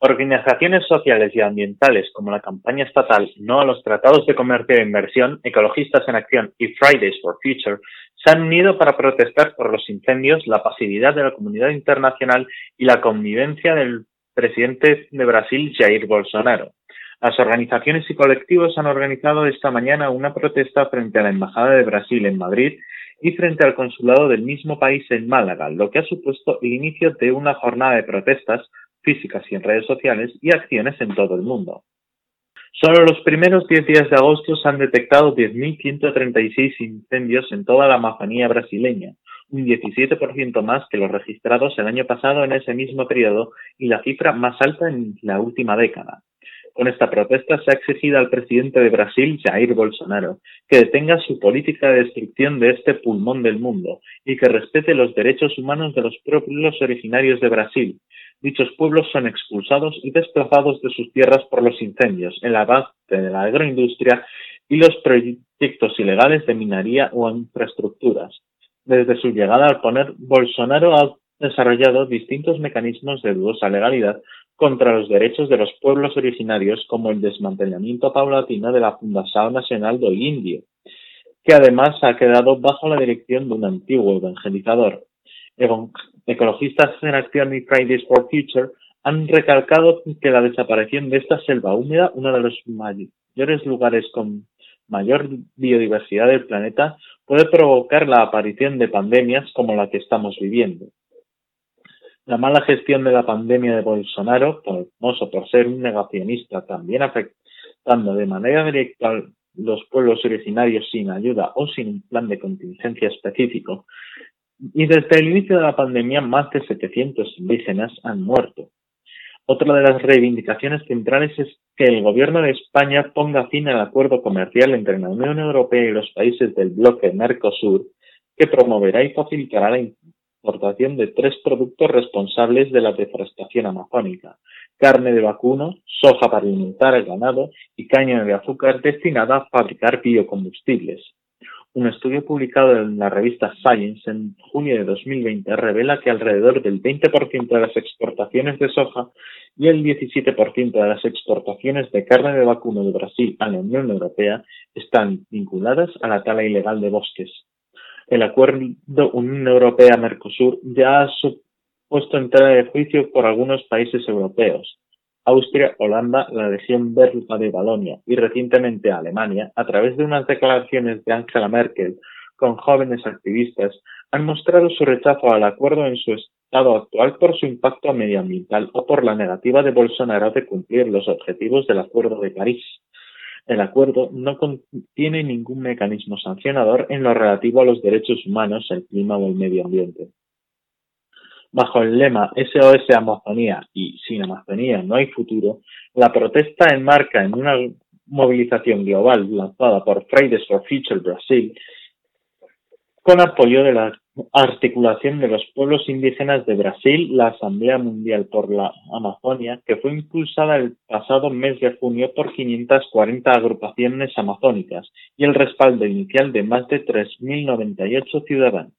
Organizaciones sociales y ambientales como la campaña estatal No a los tratados de comercio e inversión, Ecologistas en Acción y Fridays for Future se han unido para protestar por los incendios, la pasividad de la comunidad internacional y la convivencia del presidente de Brasil, Jair Bolsonaro. Las organizaciones y colectivos han organizado esta mañana una protesta frente a la Embajada de Brasil en Madrid y frente al consulado del mismo país en Málaga, lo que ha supuesto el inicio de una jornada de protestas físicas y en redes sociales y acciones en todo el mundo. Solo los primeros 10 días de agosto se han detectado 10.136 incendios en toda la Amazonía brasileña, un 17% más que los registrados el año pasado en ese mismo periodo y la cifra más alta en la última década. Con esta protesta se ha exigido al presidente de Brasil, Jair Bolsonaro, que detenga su política de destrucción de este pulmón del mundo y que respete los derechos humanos de los pueblos originarios de Brasil. Dichos pueblos son expulsados y desplazados de sus tierras por los incendios en la base de la agroindustria y los proyectos ilegales de minería o infraestructuras. Desde su llegada al poner, Bolsonaro ha desarrollado distintos mecanismos de dudosa legalidad contra los derechos de los pueblos originarios, como el desmantelamiento paulatino de la Fundación Nacional del Indio, que además ha quedado bajo la dirección de un antiguo evangelizador. Ecologistas en Acción y Fridays for Future han recalcado que la desaparición de esta selva húmeda, uno de los mayores lugares con mayor biodiversidad del planeta, puede provocar la aparición de pandemias como la que estamos viviendo. La mala gestión de la pandemia de Bolsonaro, famoso por ser un negacionista, también afectando de manera directa a los pueblos originarios sin ayuda o sin un plan de contingencia específico. Y desde el inicio de la pandemia, más de 700 indígenas han muerto. Otra de las reivindicaciones centrales es que el gobierno de España ponga fin al acuerdo comercial entre la Unión Europea y los países del bloque Mercosur, que promoverá y facilitará la exportación de tres productos responsables de la deforestación amazónica, carne de vacuno, soja para alimentar al ganado y caña de azúcar destinada a fabricar biocombustibles. Un estudio publicado en la revista Science en junio de 2020 revela que alrededor del 20% de las exportaciones de soja y el 17% de las exportaciones de carne de vacuno de Brasil a la Unión Europea están vinculadas a la tala ilegal de bosques. El acuerdo Unión Europea-Mercosur ya ha supuesto entrada de juicio por algunos países europeos, Austria, Holanda, la región belga de Balonia y recientemente Alemania, a través de unas declaraciones de Angela Merkel con jóvenes activistas, han mostrado su rechazo al acuerdo en su estado actual por su impacto medioambiental o por la negativa de Bolsonaro de cumplir los objetivos del Acuerdo de París. El acuerdo no contiene ningún mecanismo sancionador en lo relativo a los derechos humanos, el clima o el medio ambiente. Bajo el lema SOS Amazonía y sin Amazonía no hay futuro, la protesta enmarca en una movilización global lanzada por Fridays for Future Brasil con apoyo de la articulación de los pueblos indígenas de Brasil, la Asamblea Mundial por la Amazonia, que fue impulsada el pasado mes de junio por 540 agrupaciones amazónicas y el respaldo inicial de más de 3.098 ciudadanos.